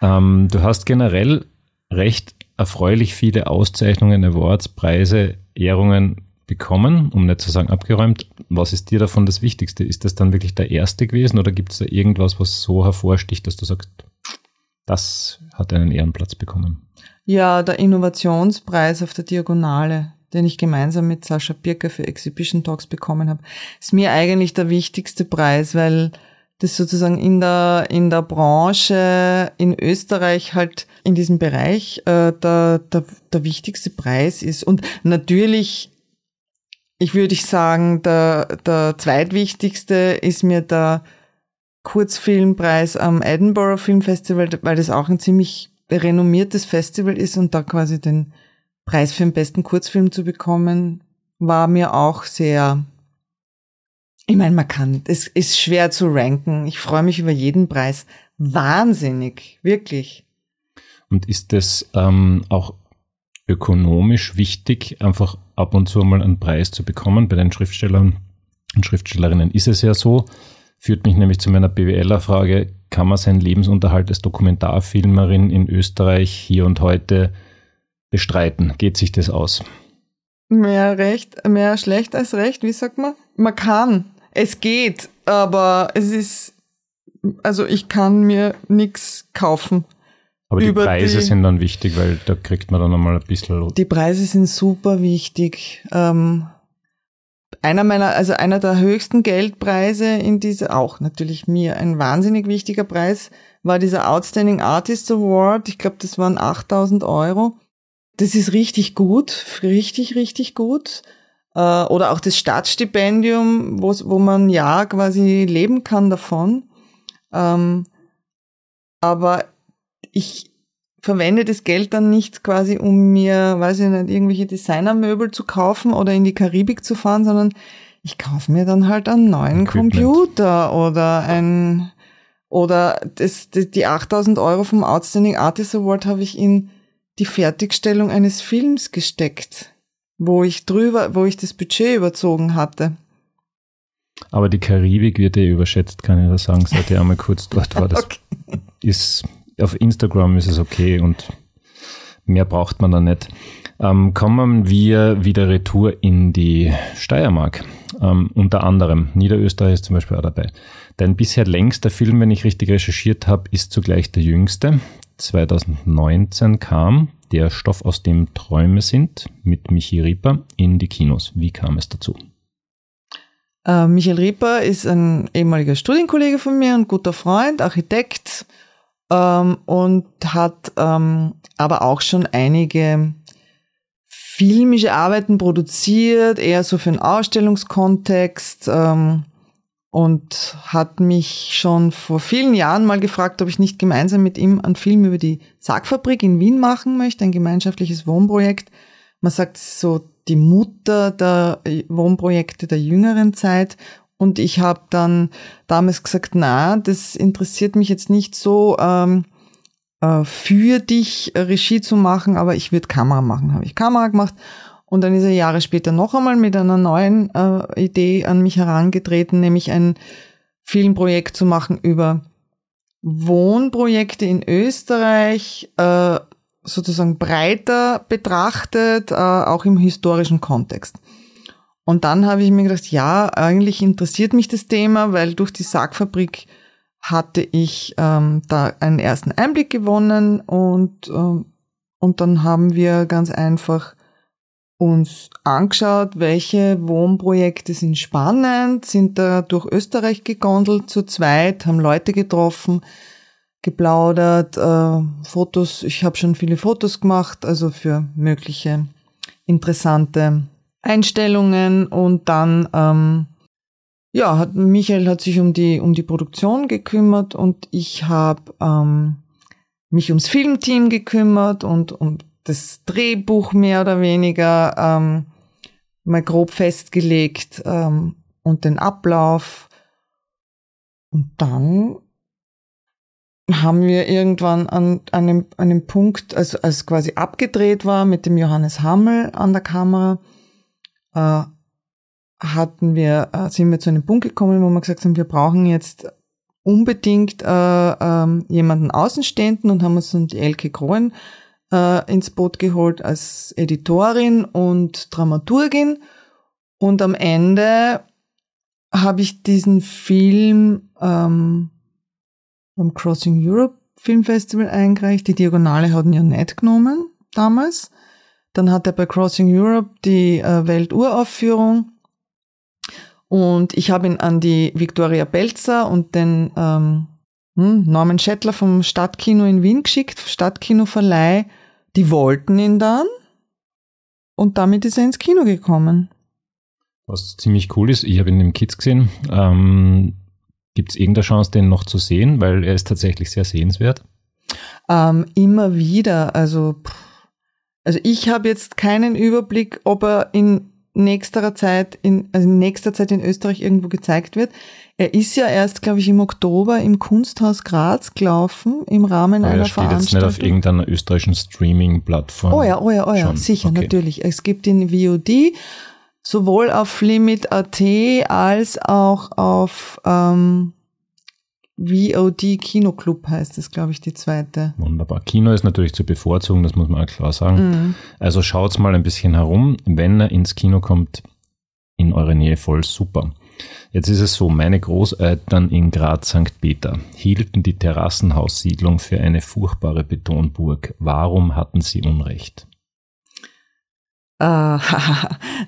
Ähm, du hast generell recht erfreulich viele Auszeichnungen, Awards, Preise, Ehrungen bekommen, um nicht zu sagen abgeräumt. Was ist dir davon das Wichtigste? Ist das dann wirklich der erste gewesen oder gibt es da irgendwas, was so hervorsticht, dass du sagst, das hat einen Ehrenplatz bekommen? Ja, der Innovationspreis auf der Diagonale, den ich gemeinsam mit Sascha Birker für Exhibition Talks bekommen habe, ist mir eigentlich der wichtigste Preis, weil das sozusagen in der, in der Branche in Österreich halt in diesem Bereich äh, der, der, der wichtigste Preis ist. Und natürlich, ich würde sagen, der, der zweitwichtigste ist mir der Kurzfilmpreis am Edinburgh Film Festival, weil das auch ein ziemlich renommiertes Festival ist und da quasi den Preis für den besten Kurzfilm zu bekommen, war mir auch sehr ich meine, man kann, es ist schwer zu ranken. Ich freue mich über jeden Preis. Wahnsinnig, wirklich. Und ist es ähm, auch ökonomisch wichtig, einfach ab und zu mal einen Preis zu bekommen? Bei den Schriftstellern und Schriftstellerinnen ist es ja so. Führt mich nämlich zu meiner BWLer-Frage, kann man seinen Lebensunterhalt als Dokumentarfilmerin in Österreich hier und heute bestreiten? Geht sich das aus? Mehr recht, mehr schlecht als recht, wie sagt man? Man kann. Es geht, aber es ist, also ich kann mir nichts kaufen. Aber die Preise die, sind dann wichtig, weil da kriegt man dann nochmal ein bisschen. Die Preise sind super wichtig. Ähm, einer meiner, also einer der höchsten Geldpreise in dieser, auch natürlich mir ein wahnsinnig wichtiger Preis, war dieser Outstanding Artist Award. Ich glaube, das waren 8000 Euro. Das ist richtig gut, richtig, richtig gut. Äh, oder auch das Staatsstipendium, wo, wo man ja quasi leben kann davon. Ähm, aber ich verwende das Geld dann nicht quasi, um mir, weiß ich nicht, irgendwelche Designermöbel zu kaufen oder in die Karibik zu fahren, sondern ich kaufe mir dann halt einen neuen Equipment. Computer oder ein, oder das, das, die 8000 Euro vom Outstanding Artist Award habe ich in die Fertigstellung eines Films gesteckt wo ich drüber, wo ich das Budget überzogen hatte. Aber die Karibik wird ja überschätzt, kann ich da sagen, seit ich einmal kurz dort war. Das okay. ist, auf Instagram ist es okay und mehr braucht man da nicht. Ähm, kommen wir wieder retour in die Steiermark. Ähm, unter anderem Niederösterreich ist zum Beispiel auch dabei. Dein bisher längster Film, wenn ich richtig recherchiert habe, ist zugleich der jüngste. 2019 kam Der Stoff, aus dem Träume sind, mit Michi Rieper in die Kinos. Wie kam es dazu? Äh, Michael Rieper ist ein ehemaliger Studienkollege von mir, ein guter Freund, Architekt ähm, und hat ähm, aber auch schon einige filmische Arbeiten produziert, eher so für einen Ausstellungskontext ähm, und hat mich schon vor vielen Jahren mal gefragt, ob ich nicht gemeinsam mit ihm einen Film über die Sargfabrik in Wien machen möchte, ein gemeinschaftliches Wohnprojekt. Man sagt so die Mutter der Wohnprojekte der jüngeren Zeit. Und ich habe dann damals gesagt, na, das interessiert mich jetzt nicht so. Ähm, äh, für dich Regie zu machen, aber ich würde Kamera machen. Habe ich Kamera gemacht und dann ist er Jahre später noch einmal mit einer neuen äh, Idee an mich herangetreten, nämlich ein Filmprojekt zu machen über Wohnprojekte in Österreich, äh, sozusagen breiter betrachtet, äh, auch im historischen Kontext. Und dann habe ich mir gedacht, ja, eigentlich interessiert mich das Thema, weil durch die Sargfabrik hatte ich ähm, da einen ersten Einblick gewonnen und, ähm, und dann haben wir ganz einfach uns angeschaut, welche Wohnprojekte sind spannend, sind da durch Österreich gegondelt zu zweit, haben Leute getroffen, geplaudert, äh, Fotos, ich habe schon viele Fotos gemacht, also für mögliche interessante Einstellungen und dann ähm, ja, hat, Michael hat sich um die, um die Produktion gekümmert und ich habe ähm, mich ums Filmteam gekümmert und um das Drehbuch mehr oder weniger ähm, mal grob festgelegt ähm, und den Ablauf. Und dann haben wir irgendwann an, an, einem, an einem Punkt, also als quasi abgedreht war mit dem Johannes Hammel an der Kamera, äh, hatten wir, äh, sind wir zu einem Punkt gekommen, wo wir gesagt haben, wir brauchen jetzt unbedingt äh, äh, jemanden Außenstehenden und haben uns dann die Elke Krohen äh, ins Boot geholt als Editorin und Dramaturgin. Und am Ende habe ich diesen Film ähm, beim Crossing Europe Film Festival eingereicht. Die Diagonale hat ihn ja nicht genommen damals. Dann hat er bei Crossing Europe die äh, Welturaufführung und ich habe ihn an die Viktoria Belzer und den ähm, hm, Norman Schettler vom Stadtkino in Wien geschickt, Stadtkinoverleih. Die wollten ihn dann und damit ist er ins Kino gekommen. Was ziemlich cool ist, ich habe ihn im Kids gesehen. Ähm, Gibt es irgendeine Chance, den noch zu sehen? Weil er ist tatsächlich sehr sehenswert. Ähm, immer wieder. Also, also ich habe jetzt keinen Überblick, ob er in nächster Zeit in, also in nächster Zeit in Österreich irgendwo gezeigt wird. Er ist ja erst, glaube ich, im Oktober im Kunsthaus Graz gelaufen, im Rahmen Aber einer er steht Veranstaltung. jetzt nicht auf irgendeiner österreichischen Streaming-Plattform. Oh ja, oh ja, oh ja, Schon. sicher, Okay. natürlich. Es gibt ihn VOD, sowohl auf Limit.at als auch auf ähm, VOD Kinoclub heißt es, glaube ich, die zweite. Wunderbar. Kino ist natürlich zu bevorzugen, das muss man auch klar sagen. Mhm. Also schaut's mal ein bisschen herum. Wenn er ins Kino kommt, in eure Nähe voll super. Jetzt ist es so, meine Großeltern in Graz St. Peter hielten die Terrassenhaussiedlung für eine furchtbare Betonburg. Warum hatten sie Unrecht? Äh,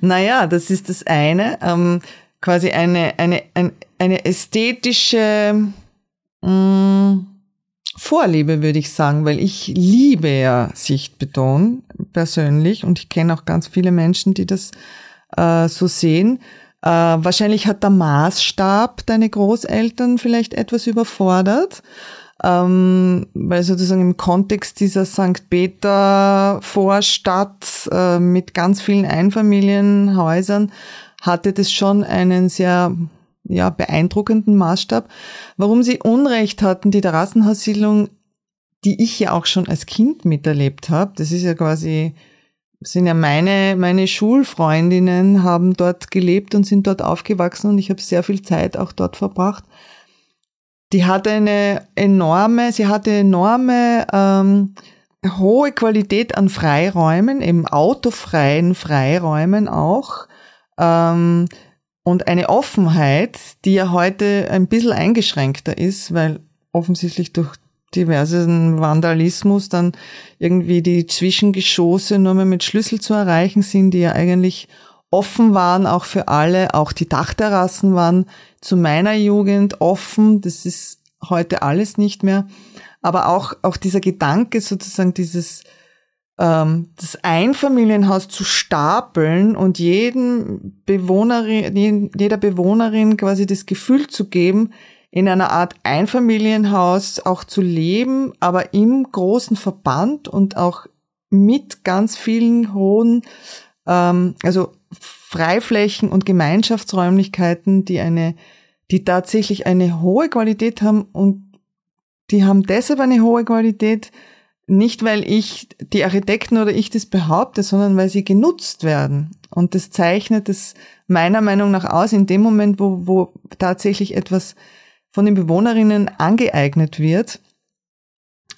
naja, das ist das eine. Ähm, quasi eine, eine, ein, eine ästhetische mh, Vorliebe, würde ich sagen, weil ich liebe ja Sichtbeton persönlich und ich kenne auch ganz viele Menschen, die das äh, so sehen. Äh, wahrscheinlich hat der Maßstab deine Großeltern vielleicht etwas überfordert ähm, weil sozusagen im Kontext dieser St. Peter Vorstadt äh, mit ganz vielen Einfamilienhäusern hatte das schon einen sehr ja, beeindruckenden Maßstab. Warum sie Unrecht hatten, die Terrassenhaussiedlung, die ich ja auch schon als Kind miterlebt habe, das ist ja quasi sind ja meine, meine Schulfreundinnen haben dort gelebt und sind dort aufgewachsen und ich habe sehr viel Zeit auch dort verbracht die hatte eine enorme, sie hatte enorme ähm, hohe Qualität an Freiräumen, eben autofreien Freiräumen auch. Ähm, und eine Offenheit, die ja heute ein bisschen eingeschränkter ist, weil offensichtlich durch diversen Vandalismus dann irgendwie die Zwischengeschosse nur mehr mit Schlüssel zu erreichen sind, die ja eigentlich offen waren, auch für alle. Auch die Dachterrassen waren zu meiner Jugend offen. Das ist heute alles nicht mehr. Aber auch, auch dieser Gedanke sozusagen dieses, das Einfamilienhaus zu stapeln und jeden Bewohnerin, jeder Bewohnerin quasi das Gefühl zu geben, in einer Art Einfamilienhaus auch zu leben, aber im großen Verband und auch mit ganz vielen hohen, ähm, also Freiflächen und Gemeinschaftsräumlichkeiten, die eine, die tatsächlich eine hohe Qualität haben und die haben deshalb eine hohe Qualität, nicht weil ich, die Architekten oder ich das behaupte, sondern weil sie genutzt werden. Und das zeichnet es meiner Meinung nach aus, in dem Moment, wo, wo tatsächlich etwas von den Bewohnerinnen angeeignet wird,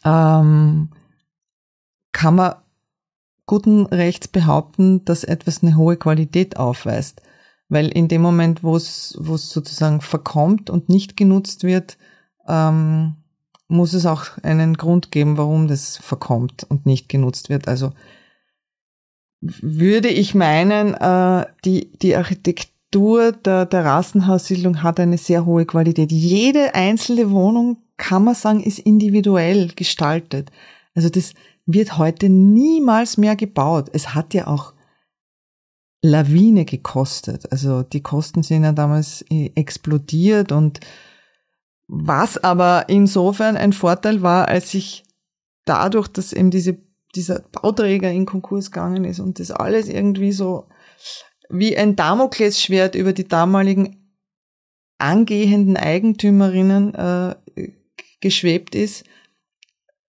ähm, kann man guten Rechts behaupten, dass etwas eine hohe Qualität aufweist. Weil in dem Moment, wo es, sozusagen verkommt und nicht genutzt wird, ähm, muss es auch einen Grund geben, warum das verkommt und nicht genutzt wird. Also würde ich meinen, äh, die, die Architektur der Terrassenhaussiedlung hat eine sehr hohe Qualität. Jede einzelne Wohnung, kann man sagen, ist individuell gestaltet. Also das wird heute niemals mehr gebaut. Es hat ja auch Lawine gekostet. Also die Kosten sind ja damals äh, explodiert und was aber insofern ein Vorteil war, als sich dadurch, dass eben diese, dieser Bauträger in Konkurs gegangen ist und das alles irgendwie so wie ein Damoklesschwert über die damaligen angehenden Eigentümerinnen äh, geschwebt ist.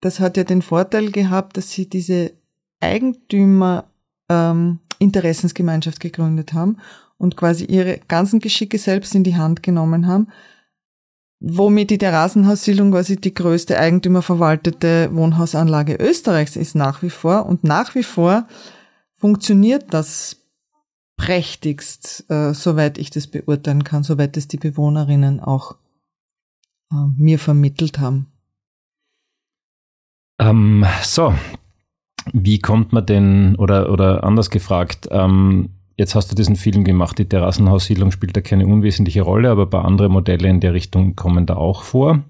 Das hat ja den Vorteil gehabt, dass sie diese Eigentümer ähm, Interessensgemeinschaft gegründet haben und quasi ihre ganzen Geschicke selbst in die Hand genommen haben, womit die Terrassenhaussiedlung quasi die größte eigentümerverwaltete Wohnhausanlage Österreichs ist nach wie vor und nach wie vor funktioniert das prächtigst, äh, soweit ich das beurteilen kann, soweit es die Bewohnerinnen auch äh, mir vermittelt haben. Ähm, so, wie kommt man denn, oder, oder anders gefragt, ähm, jetzt hast du diesen Film gemacht, die Terrassenhaussiedlung spielt da keine unwesentliche Rolle, aber ein paar andere Modelle in der Richtung kommen da auch vor.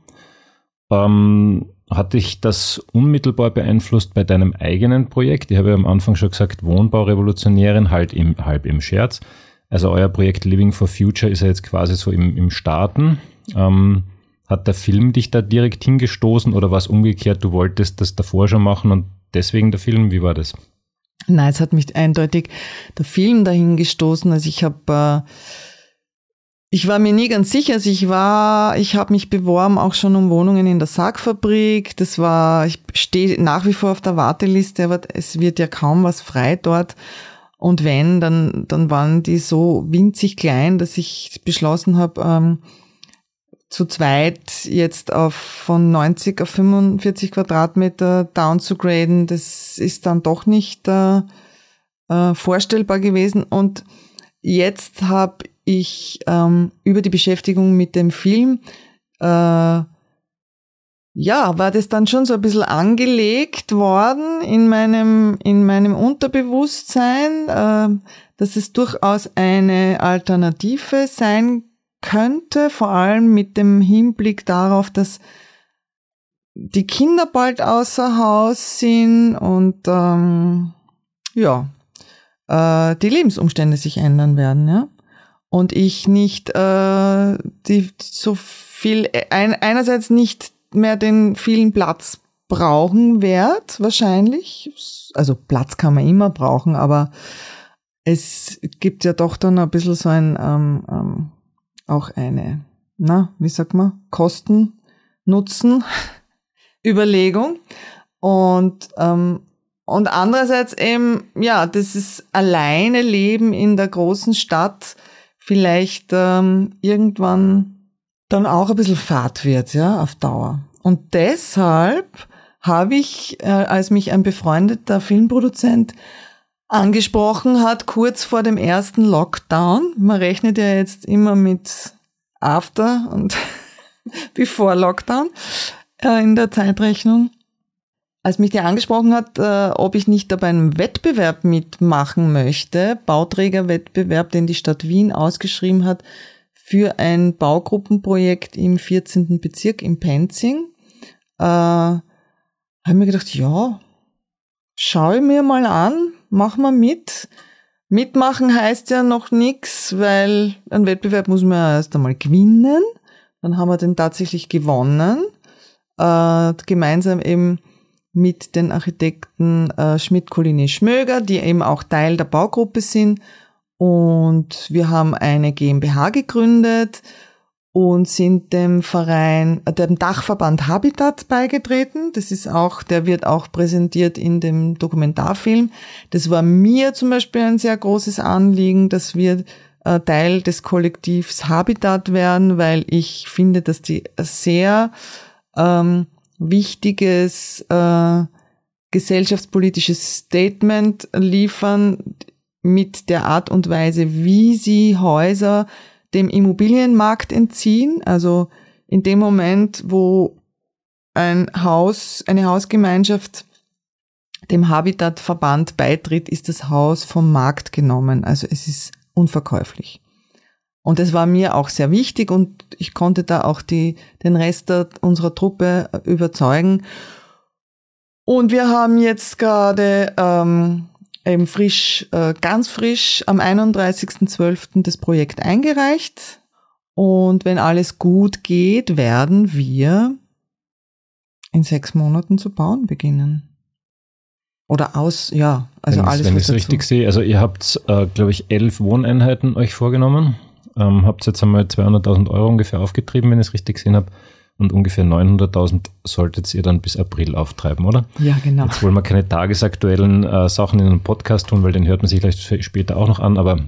Ähm, hat dich das unmittelbar beeinflusst bei deinem eigenen Projekt? Ich habe ja am Anfang schon gesagt, Wohnbaurevolutionärin, halt im, halb im Scherz. Also euer Projekt Living for Future ist ja jetzt quasi so im, im Starten. Ähm, hat der Film dich da direkt hingestoßen oder war es umgekehrt, du wolltest das davor schon machen und deswegen der Film? Wie war das? Nein, es hat mich eindeutig der Film dahin gestoßen. Also ich habe äh, ich war mir nie ganz sicher. Also ich war, ich habe mich beworben auch schon um Wohnungen in der Sargfabrik. Das war, ich stehe nach wie vor auf der Warteliste, aber es wird ja kaum was frei dort. Und wenn, dann, dann waren die so winzig klein, dass ich beschlossen habe, ähm, zu zweit jetzt auf von 90 auf 45 Quadratmeter down zu graden. Das ist dann doch nicht äh, äh, vorstellbar gewesen. Und jetzt habe ich ähm, über die Beschäftigung mit dem Film, äh, ja, war das dann schon so ein bisschen angelegt worden in meinem, in meinem Unterbewusstsein, äh, dass es durchaus eine Alternative sein könnte, vor allem mit dem Hinblick darauf, dass die Kinder bald außer Haus sind und ähm, ja, äh, die Lebensumstände sich ändern werden, ja und ich nicht äh, die so viel ein, einerseits nicht mehr den vielen Platz brauchen werde, wahrscheinlich. Also Platz kann man immer brauchen, aber es gibt ja doch dann ein bisschen so ein ähm, ähm, auch eine, na, wie sagt man, Kosten, Nutzen, Überlegung. Und ähm, und andererseits eben, ja, das ist alleine Leben in der großen Stadt vielleicht ähm, irgendwann dann auch ein bisschen fad wird, ja, auf Dauer. Und deshalb habe ich, äh, als mich ein befreundeter Filmproduzent angesprochen hat, kurz vor dem ersten Lockdown. Man rechnet ja jetzt immer mit After und Before Lockdown äh, in der Zeitrechnung. Als mich der angesprochen hat, äh, ob ich nicht dabei einen Wettbewerb mitmachen möchte, Bauträgerwettbewerb, den die Stadt Wien ausgeschrieben hat, für ein Baugruppenprojekt im 14. Bezirk in Penzing, äh, habe ich mir gedacht, ja, schaue ich mir mal an, mach mal mit. Mitmachen heißt ja noch nichts, weil ein Wettbewerb muss man ja erst einmal gewinnen. Dann haben wir den tatsächlich gewonnen, äh, gemeinsam eben mit den Architekten äh, Schmidt, Colini, Schmöger, die eben auch Teil der Baugruppe sind. Und wir haben eine GmbH gegründet und sind dem Verein, äh, dem Dachverband Habitat beigetreten. Das ist auch, der wird auch präsentiert in dem Dokumentarfilm. Das war mir zum Beispiel ein sehr großes Anliegen, dass wir äh, Teil des Kollektivs Habitat werden, weil ich finde, dass die sehr ähm, wichtiges äh, gesellschaftspolitisches Statement liefern mit der Art und Weise, wie sie Häuser dem Immobilienmarkt entziehen. Also in dem Moment, wo ein Haus, eine Hausgemeinschaft dem Habitatverband beitritt, ist das Haus vom Markt genommen. Also es ist unverkäuflich. Und das war mir auch sehr wichtig und ich konnte da auch die, den Rest unserer Truppe überzeugen. Und wir haben jetzt gerade ähm, eben frisch, äh, ganz frisch am 31.12. das Projekt eingereicht. Und wenn alles gut geht, werden wir in sechs Monaten zu bauen beginnen. Oder aus, ja, also wenn alles. Wenn ich es richtig sehe, also ihr habt, äh, glaube ich, elf Wohneinheiten euch vorgenommen. Ähm, habt jetzt einmal 200.000 Euro ungefähr aufgetrieben, wenn ich es richtig gesehen habe. Und ungefähr 900.000 solltet ihr dann bis April auftreiben, oder? Ja, genau. Jetzt wollen wir keine tagesaktuellen äh, Sachen in einem Podcast tun, weil den hört man sich vielleicht später auch noch an. Aber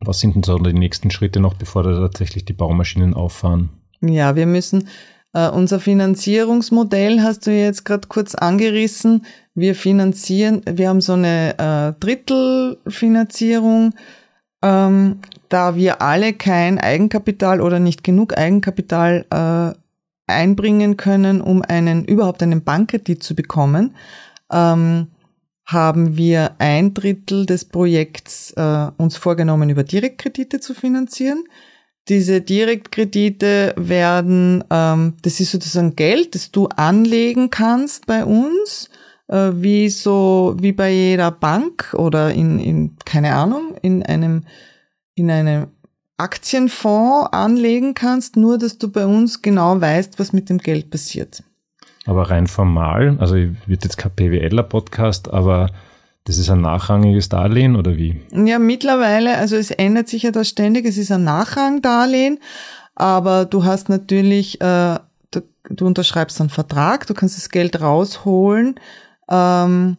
was sind denn so die nächsten Schritte noch, bevor da tatsächlich die Baumaschinen auffahren? Ja, wir müssen äh, unser Finanzierungsmodell hast du jetzt gerade kurz angerissen. Wir finanzieren, wir haben so eine äh, Drittelfinanzierung ähm, da wir alle kein Eigenkapital oder nicht genug Eigenkapital äh, einbringen können, um einen überhaupt einen Bankkredit zu bekommen, ähm, haben wir ein Drittel des Projekts äh, uns vorgenommen, über Direktkredite zu finanzieren. Diese Direktkredite werden, ähm, das ist sozusagen Geld, das du anlegen kannst bei uns, äh, wie so wie bei jeder Bank oder in, in keine Ahnung in einem in einem Aktienfonds anlegen kannst, nur dass du bei uns genau weißt, was mit dem Geld passiert. Aber rein formal, also wird jetzt kein PWLer-Podcast, aber das ist ein nachrangiges Darlehen oder wie? Ja, mittlerweile, also es ändert sich ja das ständig, es ist ein Nachrangdarlehen, aber du hast natürlich, äh, du, du, unterschreibst einen Vertrag, du kannst das Geld rausholen. Ähm,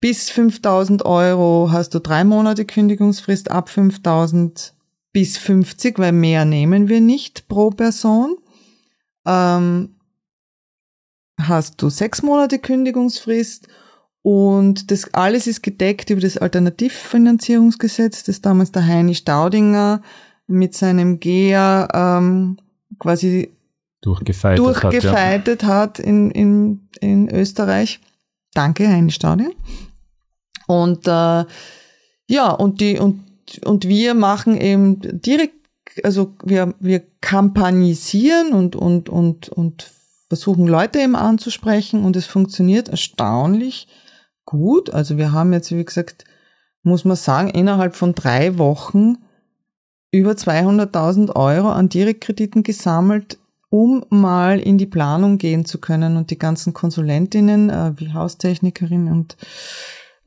bis 5000 Euro hast du drei Monate Kündigungsfrist, ab 5000 bis 50, weil mehr nehmen wir nicht pro Person. Ähm, hast du sechs Monate Kündigungsfrist und das alles ist gedeckt über das Alternativfinanzierungsgesetz, das damals der Heini Staudinger mit seinem GEA ähm, quasi durchgefeitet, durchgefeitet hat, ja. hat in, in, in Österreich. Danke, Heini Staudinger. Und äh, ja, und die, und und wir machen eben direkt, also wir, wir kampagnisieren und, und, und, und versuchen Leute eben anzusprechen und es funktioniert erstaunlich gut. Also wir haben jetzt, wie gesagt, muss man sagen, innerhalb von drei Wochen über 200.000 Euro an Direktkrediten gesammelt, um mal in die Planung gehen zu können und die ganzen Konsulentinnen äh, wie Haustechnikerin und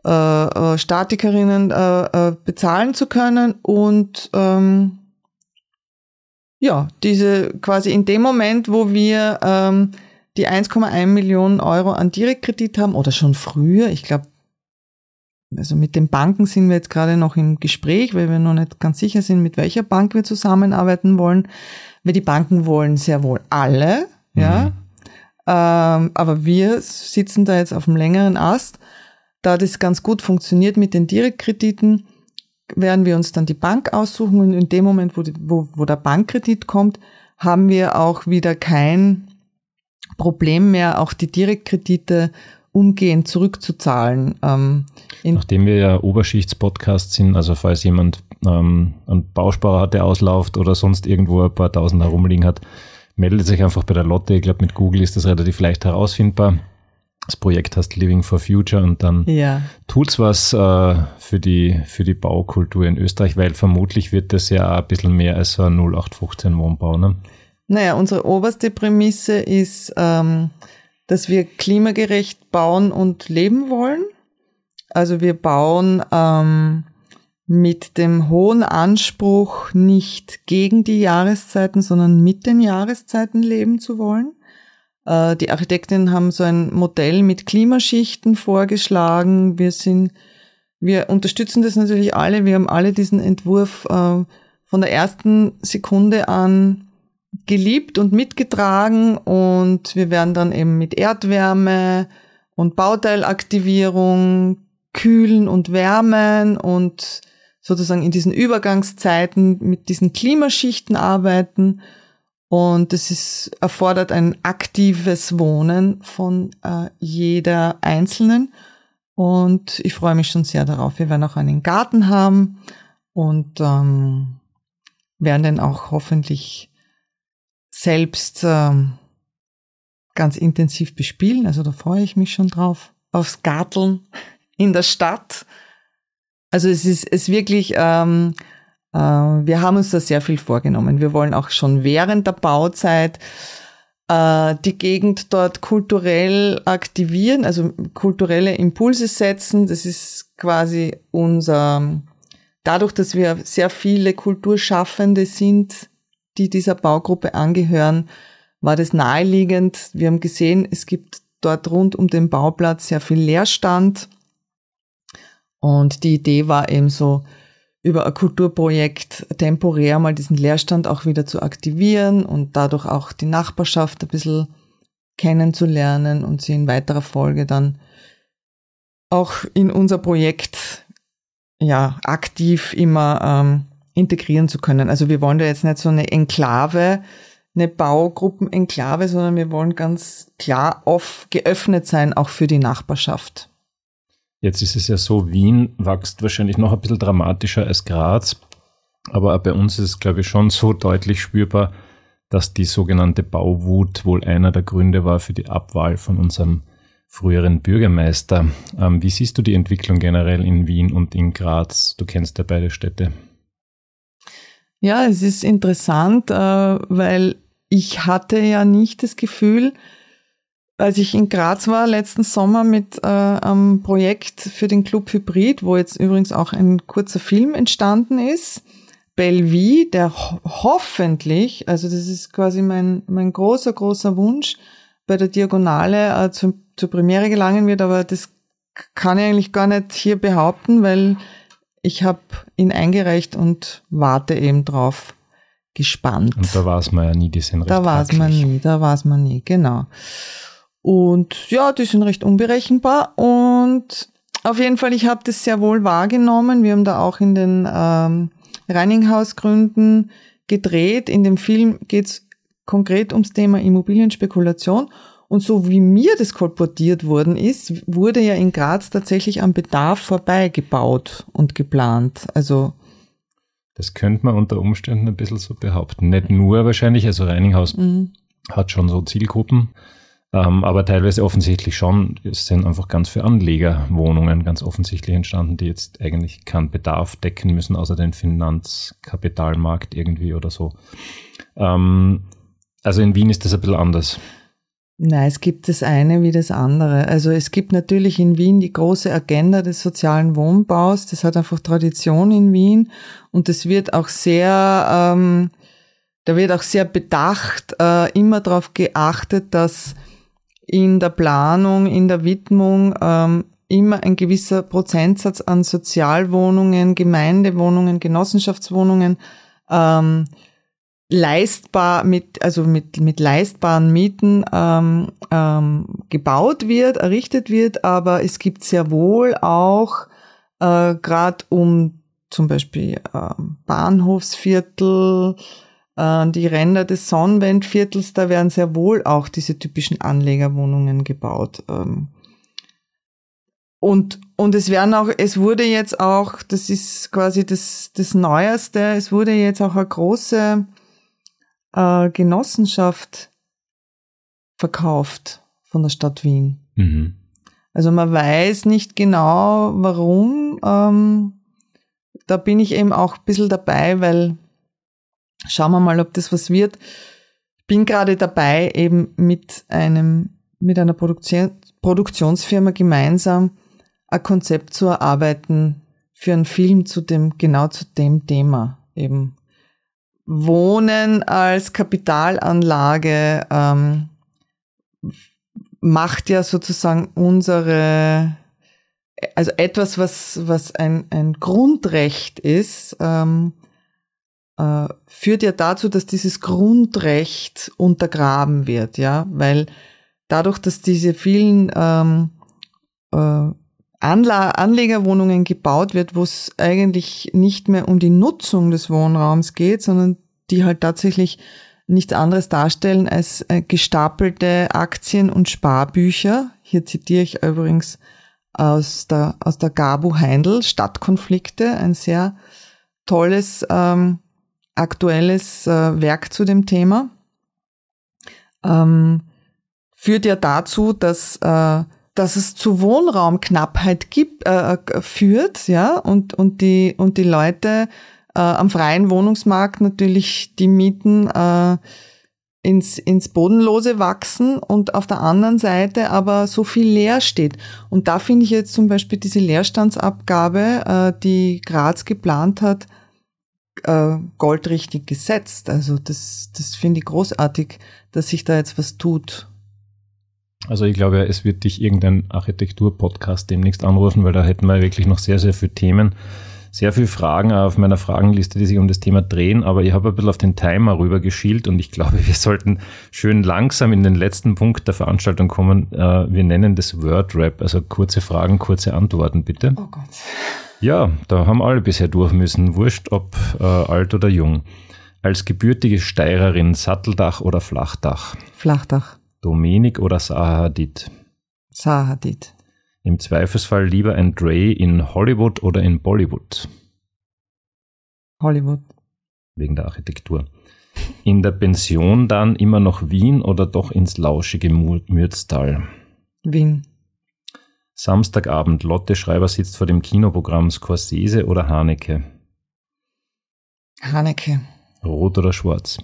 äh, äh, Statikerinnen äh, äh, bezahlen zu können und ähm, ja, diese quasi in dem Moment, wo wir ähm, die 1,1 Millionen Euro an Direktkredit haben oder schon früher, ich glaube, also mit den Banken sind wir jetzt gerade noch im Gespräch, weil wir noch nicht ganz sicher sind, mit welcher Bank wir zusammenarbeiten wollen. Weil die Banken wollen sehr wohl alle, mhm. ja. Ähm, aber wir sitzen da jetzt auf einem längeren Ast. Da das ganz gut funktioniert mit den Direktkrediten, werden wir uns dann die Bank aussuchen und in dem Moment, wo, die, wo, wo der Bankkredit kommt, haben wir auch wieder kein Problem mehr, auch die Direktkredite umgehend zurückzuzahlen. Ähm, Nachdem wir ja Oberschichtspodcast sind, also falls jemand ähm, einen Bausparer hat, der auslauft oder sonst irgendwo ein paar Tausend herumliegen hat, meldet sich einfach bei der Lotte. Ich glaube, mit Google ist das relativ leicht herausfindbar. Das Projekt heißt Living for Future und dann ja. tut's was äh, für, die, für die Baukultur in Österreich, weil vermutlich wird das ja auch ein bisschen mehr als so ein 0815 Wohnbau. Ne? Naja, unsere oberste Prämisse ist, ähm, dass wir klimagerecht bauen und leben wollen. Also wir bauen ähm, mit dem hohen Anspruch, nicht gegen die Jahreszeiten, sondern mit den Jahreszeiten leben zu wollen. Äh, die Architektinnen haben so ein Modell mit Klimaschichten vorgeschlagen. Wir sind, wir unterstützen das natürlich alle. Wir haben alle diesen Entwurf äh, von der ersten Sekunde an geliebt und mitgetragen und wir werden dann eben mit Erdwärme und Bauteilaktivierung kühlen und wärmen und sozusagen in diesen Übergangszeiten mit diesen Klimaschichten arbeiten. Und es ist, erfordert ein aktives Wohnen von äh, jeder Einzelnen. Und ich freue mich schon sehr darauf. Wir werden auch einen Garten haben und ähm, werden den auch hoffentlich selbst ähm, ganz intensiv bespielen. Also da freue ich mich schon drauf. Aufs Garteln in der Stadt also es ist, es wirklich, ähm, äh, wir haben uns da sehr viel vorgenommen. Wir wollen auch schon während der Bauzeit äh, die Gegend dort kulturell aktivieren, also kulturelle Impulse setzen. Das ist quasi unser, dadurch, dass wir sehr viele Kulturschaffende sind, die dieser Baugruppe angehören, war das naheliegend. Wir haben gesehen, es gibt dort rund um den Bauplatz sehr viel Leerstand und die Idee war eben so, über ein Kulturprojekt temporär mal diesen Leerstand auch wieder zu aktivieren und dadurch auch die Nachbarschaft ein bisschen kennenzulernen und sie in weiterer Folge dann auch in unser Projekt ja aktiv immer ähm, integrieren zu können. Also wir wollen da jetzt nicht so eine Enklave, eine Baugruppenenklave, sondern wir wollen ganz klar off geöffnet sein, auch für die Nachbarschaft. Jetzt ist es ja so, Wien wächst wahrscheinlich noch ein bisschen dramatischer als Graz, aber bei uns ist es, glaube ich, schon so deutlich spürbar, dass die sogenannte Bauwut wohl einer der Gründe war für die Abwahl von unserem früheren Bürgermeister. Ähm, wie siehst du die Entwicklung generell in Wien und in Graz? Du kennst ja beide Städte. Ja, es ist interessant, äh, weil ich hatte ja nicht das Gefühl, als ich in Graz war letzten Sommer mit äh, einem Projekt für den Club Hybrid, wo jetzt übrigens auch ein kurzer Film entstanden ist, Bellevue, der ho hoffentlich, also das ist quasi mein, mein großer, großer Wunsch, bei der Diagonale äh, zu, zur Premiere gelangen wird, aber das kann ich eigentlich gar nicht hier behaupten, weil ich habe ihn eingereicht und warte eben drauf gespannt. Und da war es man ja nie, die sind Da war es man nie, da war es man nie, genau. Und ja, die sind recht unberechenbar. Und auf jeden Fall, ich habe das sehr wohl wahrgenommen. Wir haben da auch in den ähm, Reininghausgründen gedreht. In dem Film geht es konkret ums Thema Immobilienspekulation. Und so wie mir das kolportiert worden ist, wurde ja in Graz tatsächlich am Bedarf vorbeigebaut und geplant. Also das könnte man unter Umständen ein bisschen so behaupten. Nicht nur wahrscheinlich, also Reininghaus mhm. hat schon so Zielgruppen, ähm, aber teilweise offensichtlich schon. Es sind einfach ganz viele Anlegerwohnungen ganz offensichtlich entstanden, die jetzt eigentlich keinen Bedarf decken müssen, außer den Finanzkapitalmarkt irgendwie oder so. Ähm, also in Wien ist das ein bisschen anders. Nein, es gibt das eine wie das andere. Also es gibt natürlich in Wien die große Agenda des sozialen Wohnbaus. Das hat einfach Tradition in Wien und das wird auch sehr, ähm, da wird auch sehr bedacht, äh, immer darauf geachtet, dass in der Planung, in der Widmung ähm, immer ein gewisser Prozentsatz an Sozialwohnungen, Gemeindewohnungen, Genossenschaftswohnungen ähm, leistbar mit also mit mit leistbaren Mieten ähm, ähm, gebaut wird, errichtet wird, aber es gibt sehr wohl auch äh, gerade um zum Beispiel äh, Bahnhofsviertel, die Ränder des Sonnenwendviertels, da werden sehr wohl auch diese typischen Anlegerwohnungen gebaut. Ähm, und, und es werden auch, es wurde jetzt auch, das ist quasi das, das Neueste, es wurde jetzt auch eine große äh, Genossenschaft verkauft von der Stadt Wien. Mhm. Also man weiß nicht genau, warum. Ähm, da bin ich eben auch ein bisschen dabei, weil schauen wir mal, ob das was wird. Bin gerade dabei, eben mit einem, mit einer Produktion, Produktionsfirma gemeinsam ein Konzept zu erarbeiten für einen Film zu dem, genau zu dem Thema eben. Wohnen als Kapitalanlage ähm, macht ja sozusagen unsere, also etwas, was, was ein, ein Grundrecht ist, ähm, äh, führt ja dazu, dass dieses Grundrecht untergraben wird, ja, weil dadurch, dass diese vielen ähm, äh, Anlegerwohnungen gebaut wird, wo es eigentlich nicht mehr um die Nutzung des Wohnraums geht, sondern die halt tatsächlich nichts anderes darstellen als äh, gestapelte Aktien- und Sparbücher. Hier zitiere ich übrigens aus der, aus der Gabu Heindl, Stadtkonflikte, ein sehr tolles, ähm, aktuelles äh, Werk zu dem Thema. Ähm, führt ja dazu, dass äh, dass es zu Wohnraumknappheit gibt, äh, äh, führt, ja, und, und die, und die Leute äh, am freien Wohnungsmarkt natürlich die Mieten äh, ins, ins Bodenlose wachsen und auf der anderen Seite aber so viel leer steht. Und da finde ich jetzt zum Beispiel diese Leerstandsabgabe, äh, die Graz geplant hat, äh, goldrichtig gesetzt. Also das, das finde ich großartig, dass sich da jetzt was tut. Also ich glaube, es wird dich irgendein Architektur-Podcast demnächst anrufen, weil da hätten wir wirklich noch sehr, sehr viele Themen, sehr viele Fragen auf meiner Fragenliste, die sich um das Thema drehen, aber ich habe ein bisschen auf den Timer rübergeschielt und ich glaube, wir sollten schön langsam in den letzten Punkt der Veranstaltung kommen. Äh, wir nennen das Word-Rap, also kurze Fragen, kurze Antworten, bitte. Oh Gott. Ja, da haben alle bisher durch müssen, wurscht ob äh, alt oder jung. Als gebürtige Steirerin Satteldach oder Flachdach? Flachdach. Dominik oder Zaha Hadid? Im Zweifelsfall lieber ein Dre in Hollywood oder in Bollywood? Hollywood. Wegen der Architektur. In der Pension dann immer noch Wien oder doch ins lauschige Mürztal? Wien. Samstagabend, Lotte Schreiber sitzt vor dem Kinoprogramm Scorsese oder Haneke? Haneke. Rot oder schwarz?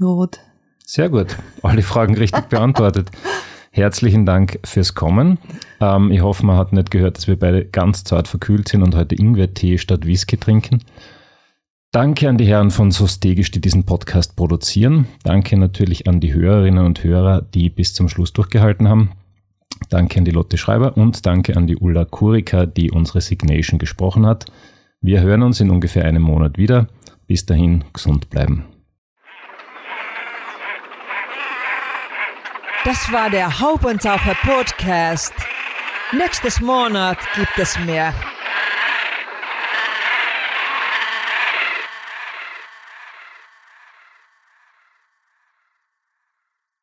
Rot. Sehr gut. Alle Fragen richtig beantwortet. Herzlichen Dank fürs Kommen. Ähm, ich hoffe, man hat nicht gehört, dass wir beide ganz zart verkühlt sind und heute Ingwer-Tee statt Whisky trinken. Danke an die Herren von Sostegisch, die diesen Podcast produzieren. Danke natürlich an die Hörerinnen und Hörer, die bis zum Schluss durchgehalten haben. Danke an die Lotte Schreiber und danke an die Ulla Kurika, die unsere Signation gesprochen hat. Wir hören uns in ungefähr einem Monat wieder. Bis dahin gesund bleiben. Das war der Haubentaucher Podcast. Nächstes Monat gibt es mehr.